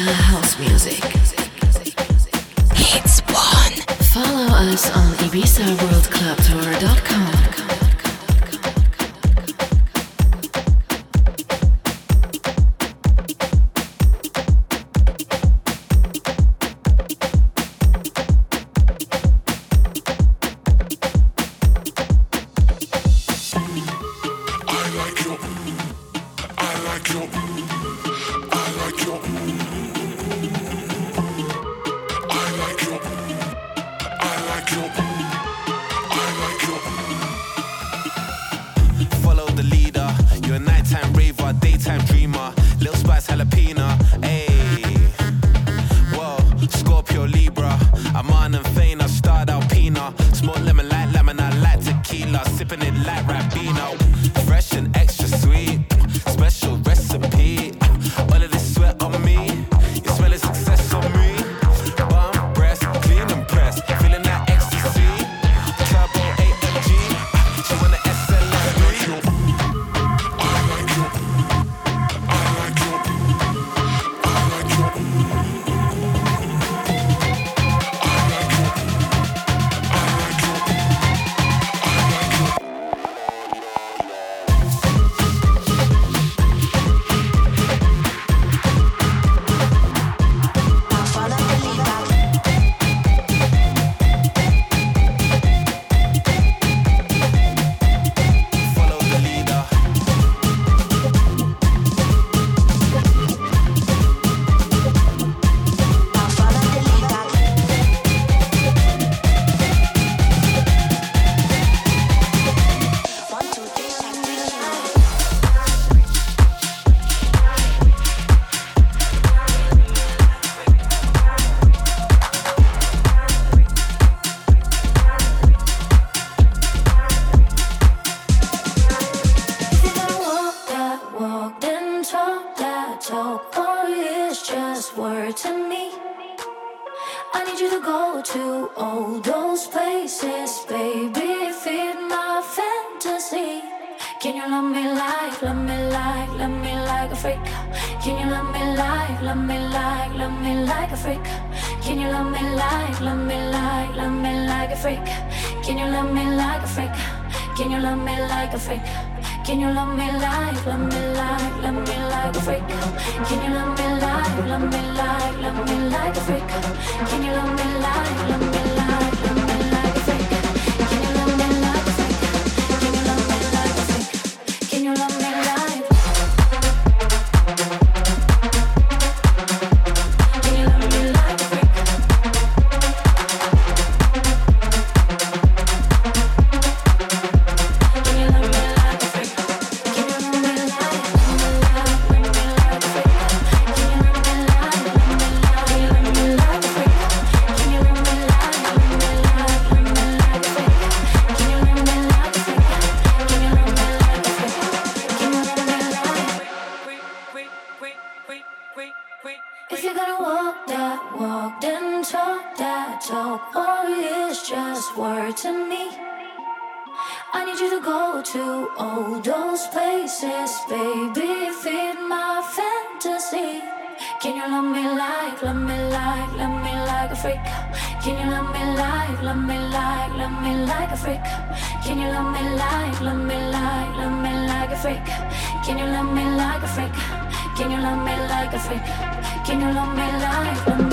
House music. Hits one. Follow us on IbizaWorldClubTour.com. like a freak? Can you love me like, love me like, love me like a freak? Can you love me like, love me like, love me like a freak? Can you love me like, love me like? go to all those places, baby. Feed my fantasy. Can you love me like, love me like, love me like a freak? Can you love me like, love me like, love me like a freak? Can you love me like, love me like, love me like a freak? Can you love me like a freak? Can you love me like a freak? Can you love me like, love me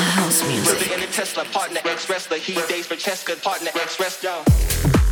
house music. Representing Tesla, partner, ex-wrestler. He dates for Cheska, partner, ex-wrestler.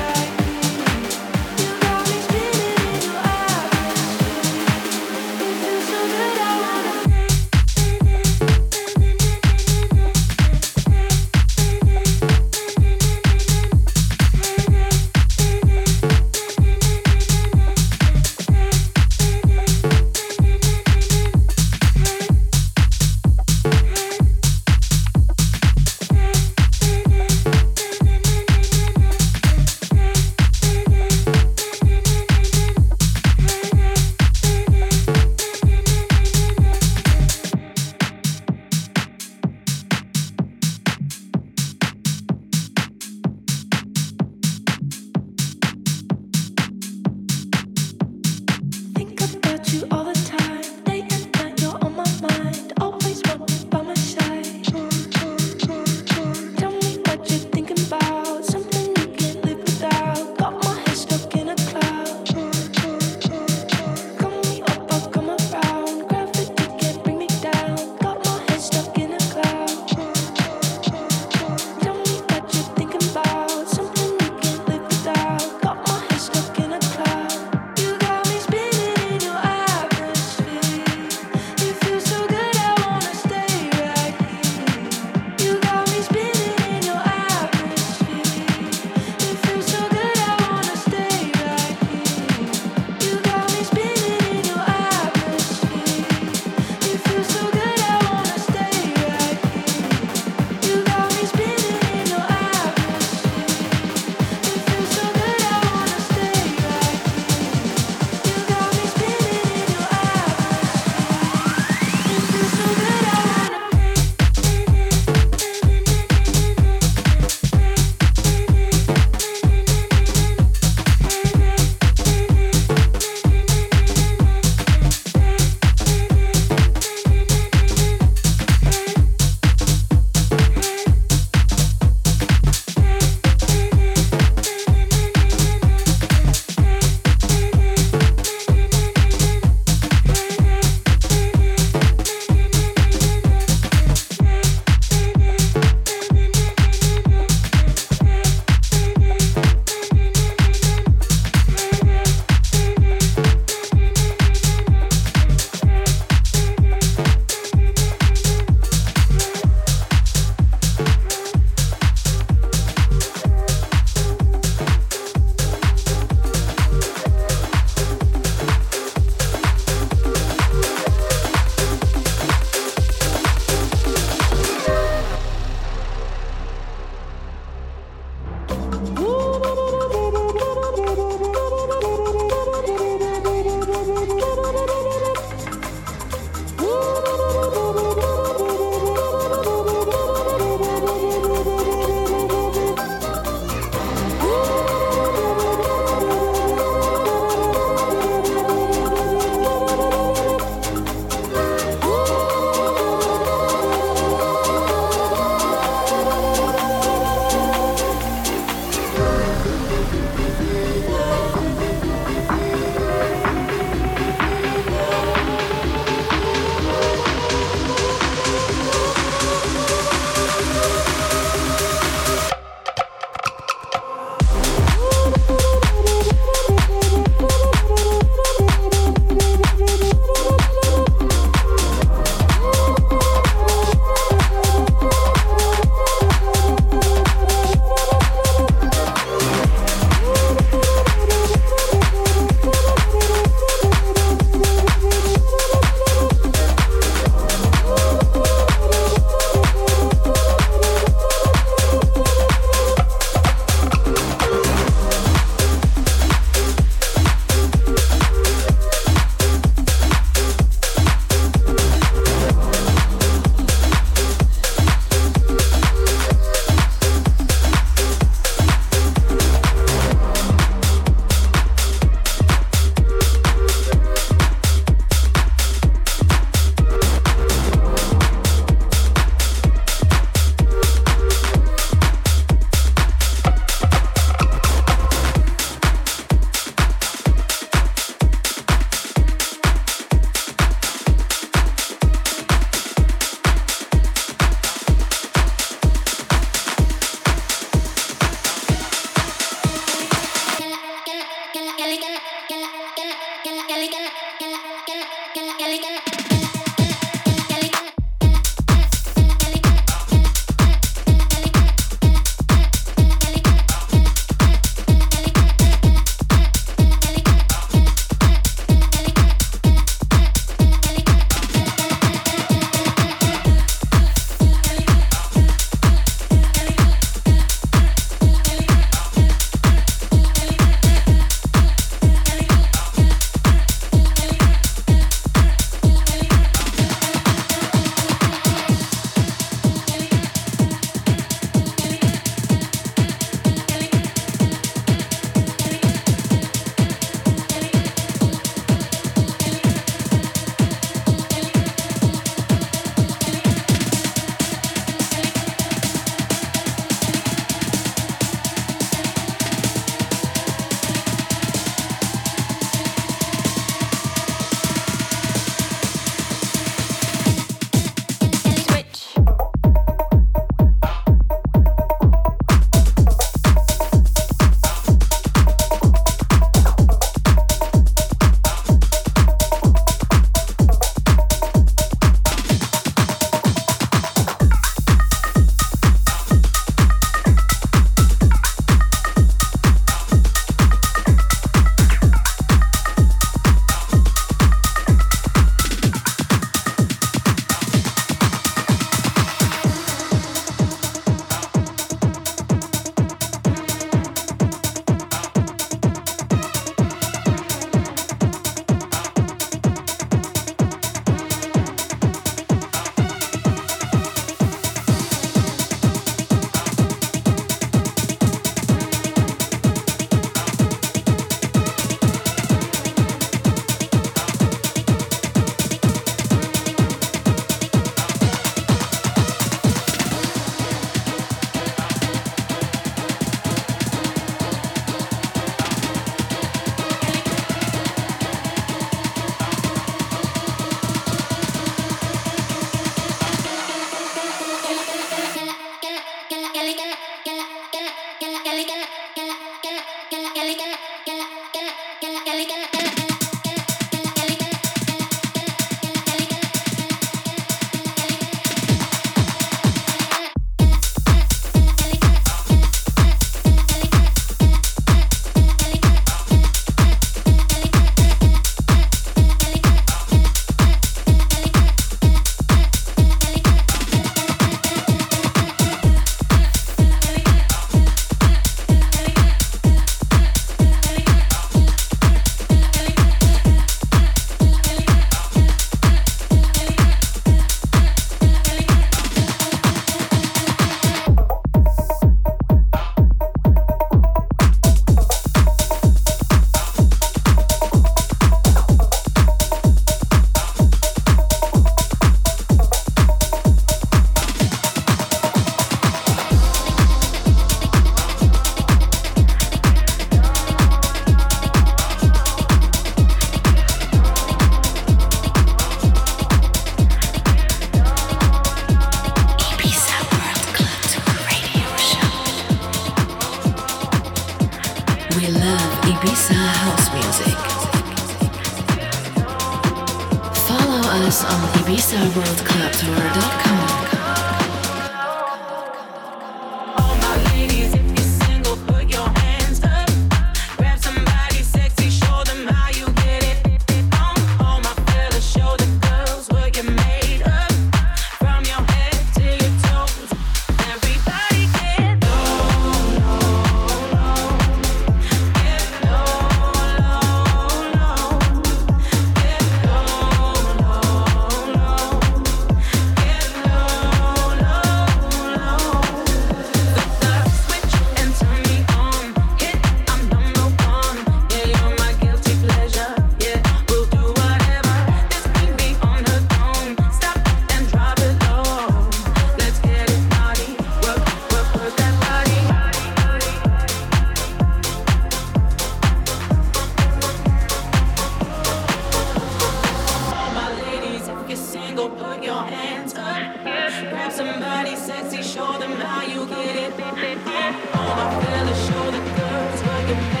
Free,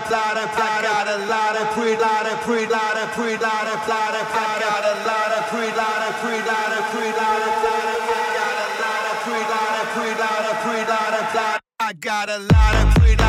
I got a lot of pre lot of pre lot of pre lot of lot of I got a lot of pre lot of pre lot of pre lot of lot of I got a lot of pre lot of pre lot of pre lot of lot I got a lot of pre lot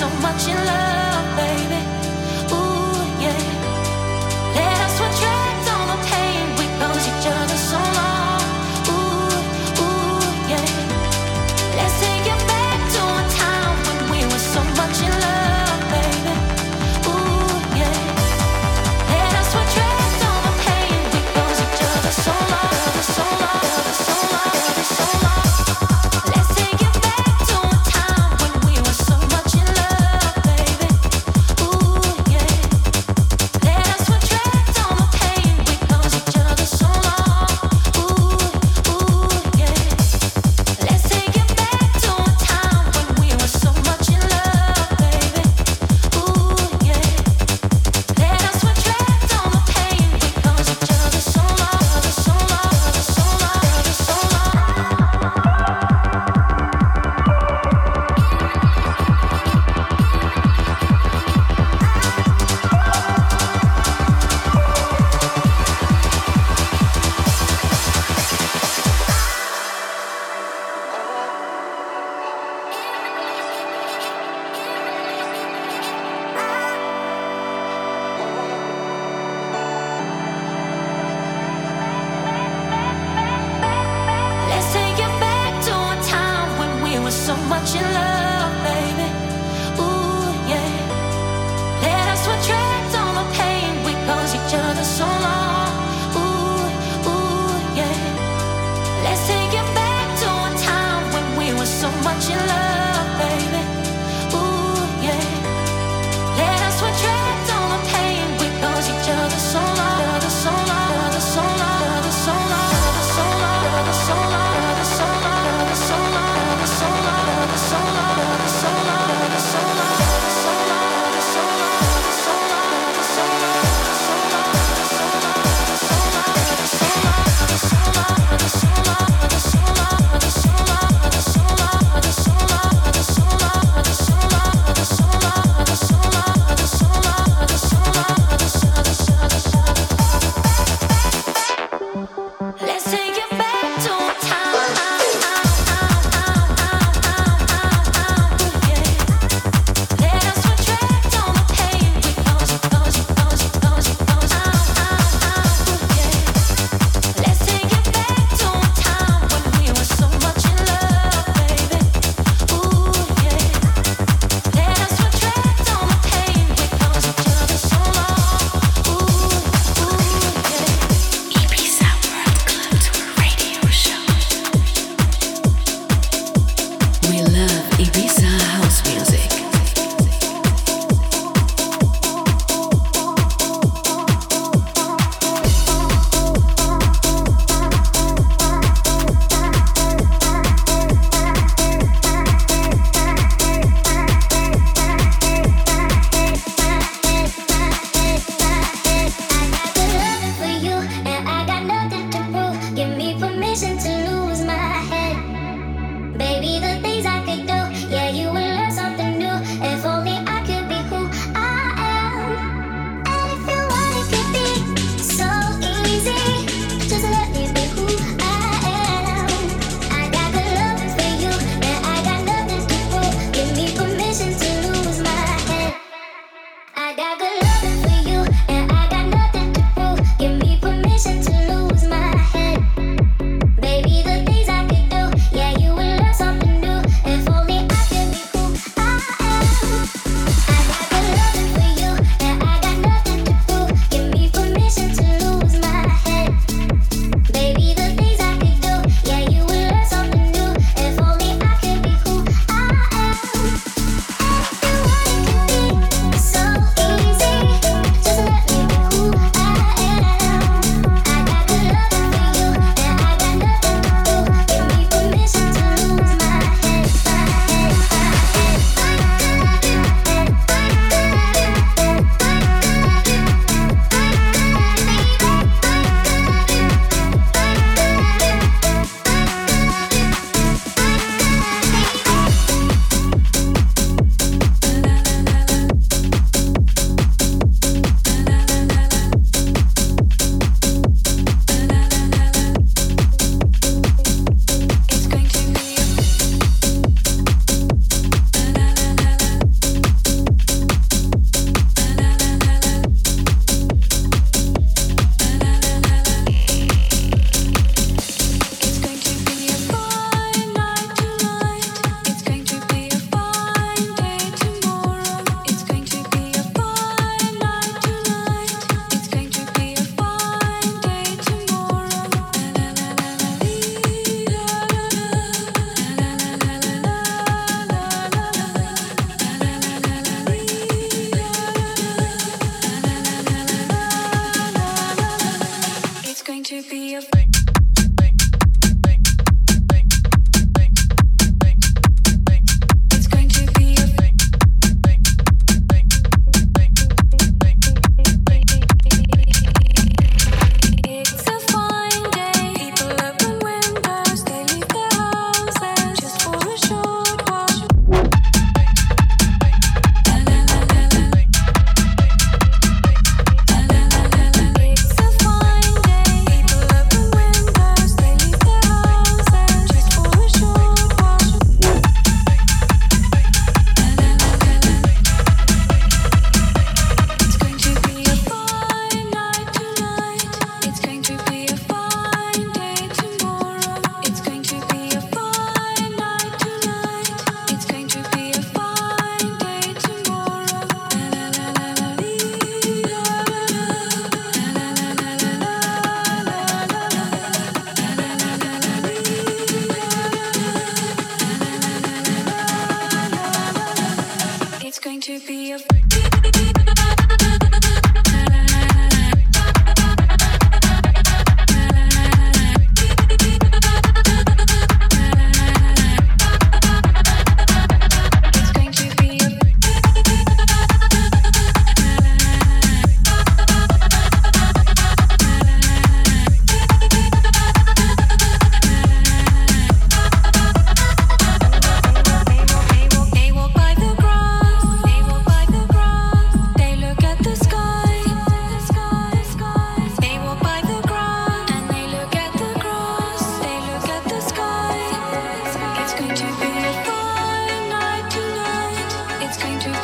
so much in love.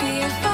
feel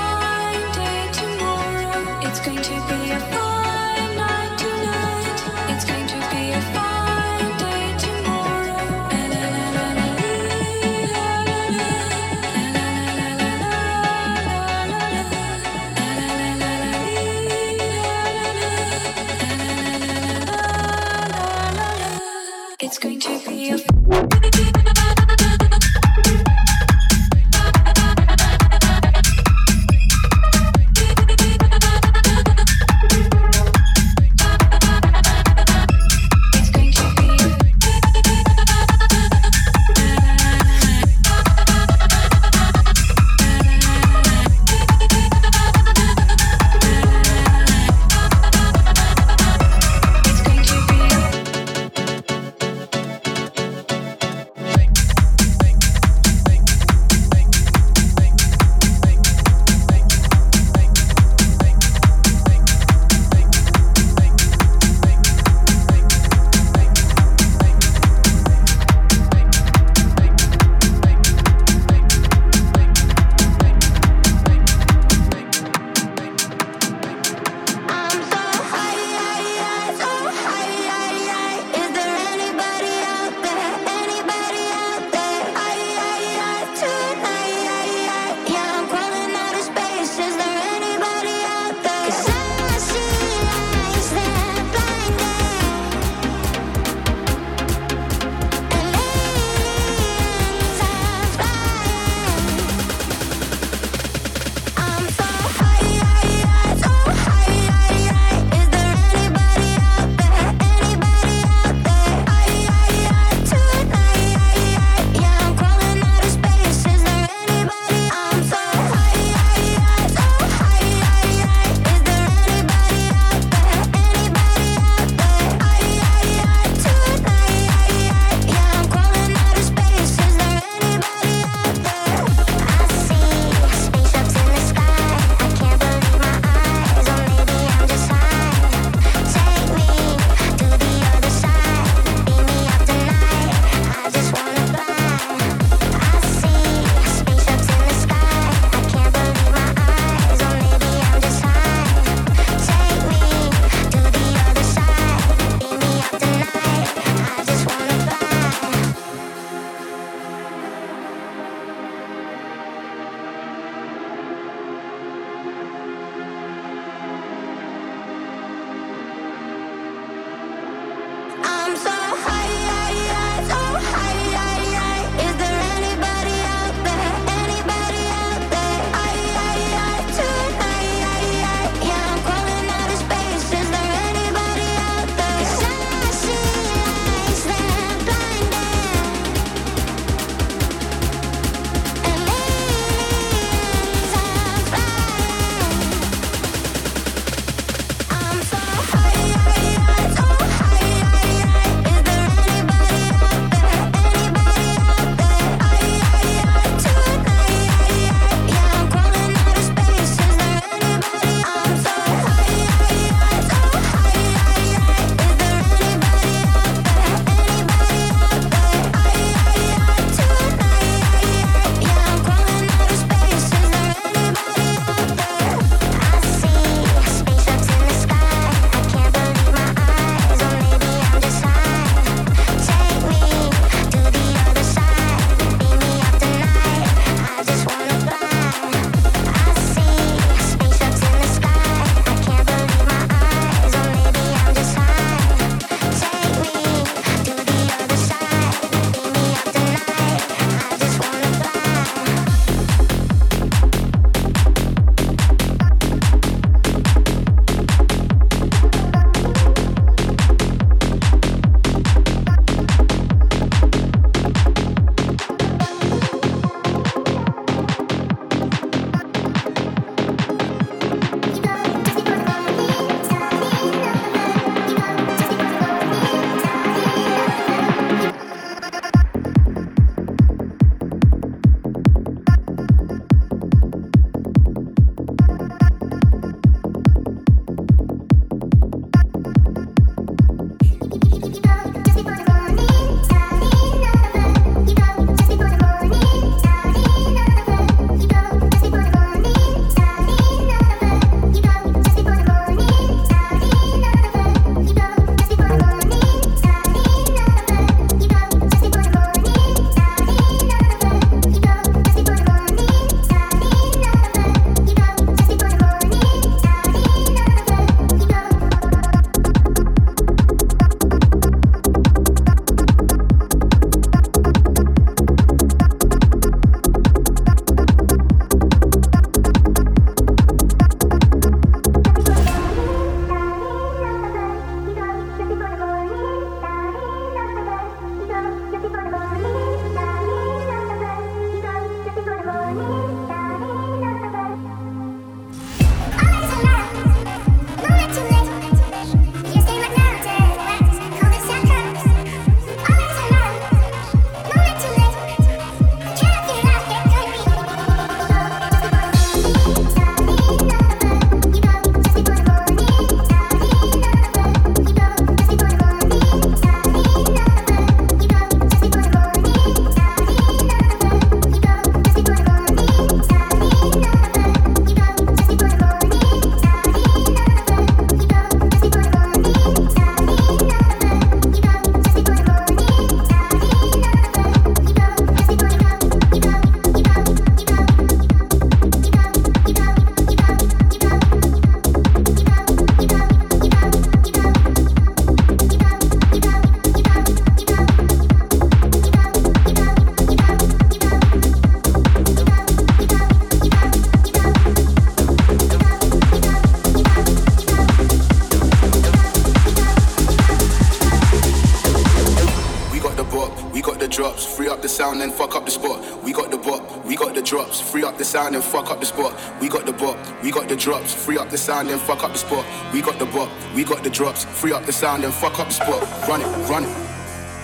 we got the drops, free up the sound, then fuck up the spot. We got the bop, we got the drops, free up the sound, then fuck up the spot. Run it, run it.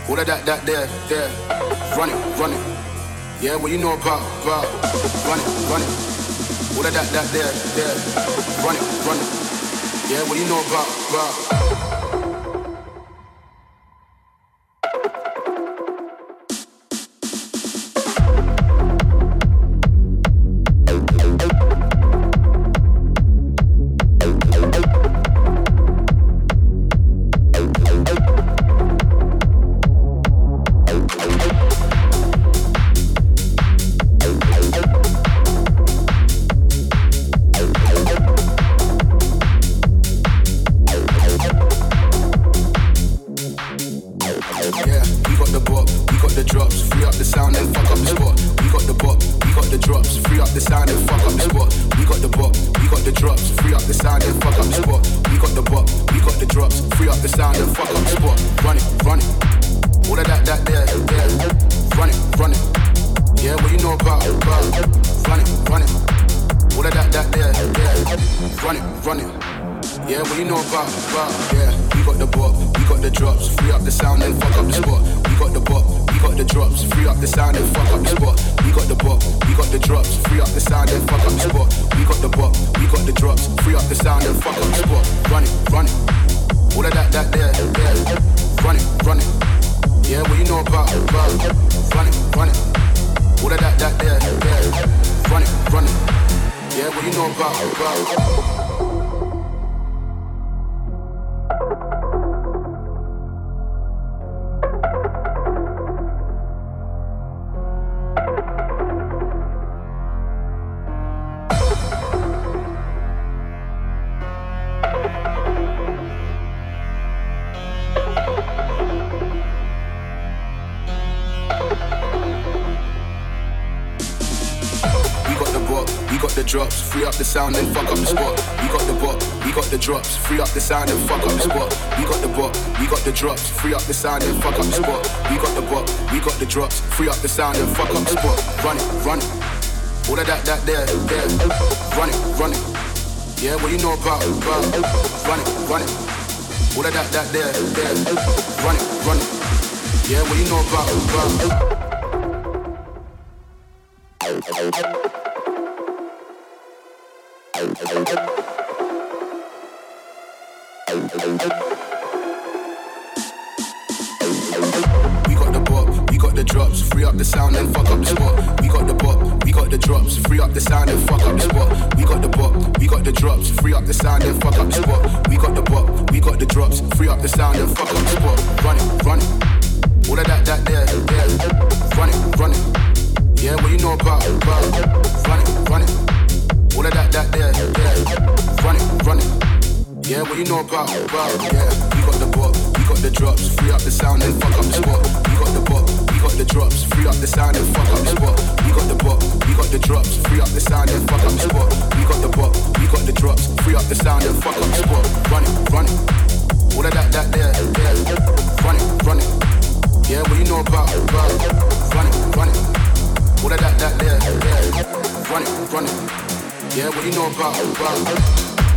All of that, that, there, there. Run it, run it. Yeah, what you know about, about. Run it, run it. All of that, that, there, there. Run it, run it. Yeah, what you know about, about. Fuck up the spot. We got the bop, we got the drops, free up the sound and fuck up the spot. Run it, run it. All of that, that, there, there. Run it, run it. Yeah, what you know about, about. Run it, run it. All of that, that, there, there. Run it, run it. Yeah, what you know about, about. the sound and fuck up the spot. We got the bop, we got the drops, free up the sound and fuck up the spot. We got the bop, we got the drops, free up the sound and fuck up the spot. We got the bop, we got the drops, free up the sound and fuck up the spot. Run it, run it. All of that, that, there, there. Run it, run it. Yeah, what you know about, about. Run it, run it. All of that, that, there, there. Run it, run it. Yeah, what you know about, about. Yeah, we got the bop, we got the drops, free up the sound and fuck up the spot. We got the bop got the drops, free up the sound and fuck up the spot. We got the bop, we got the drops, free up the sound and fuck up the spot. We got the bop, we got the drops, free up the sound and fuck up the spot. Run it, run it. All of that, that, there, there. Run it, run it. Yeah, what you know about, about. Run it, run it. All of that, that, there, there. Run it, run it. Yeah, what you know about, about.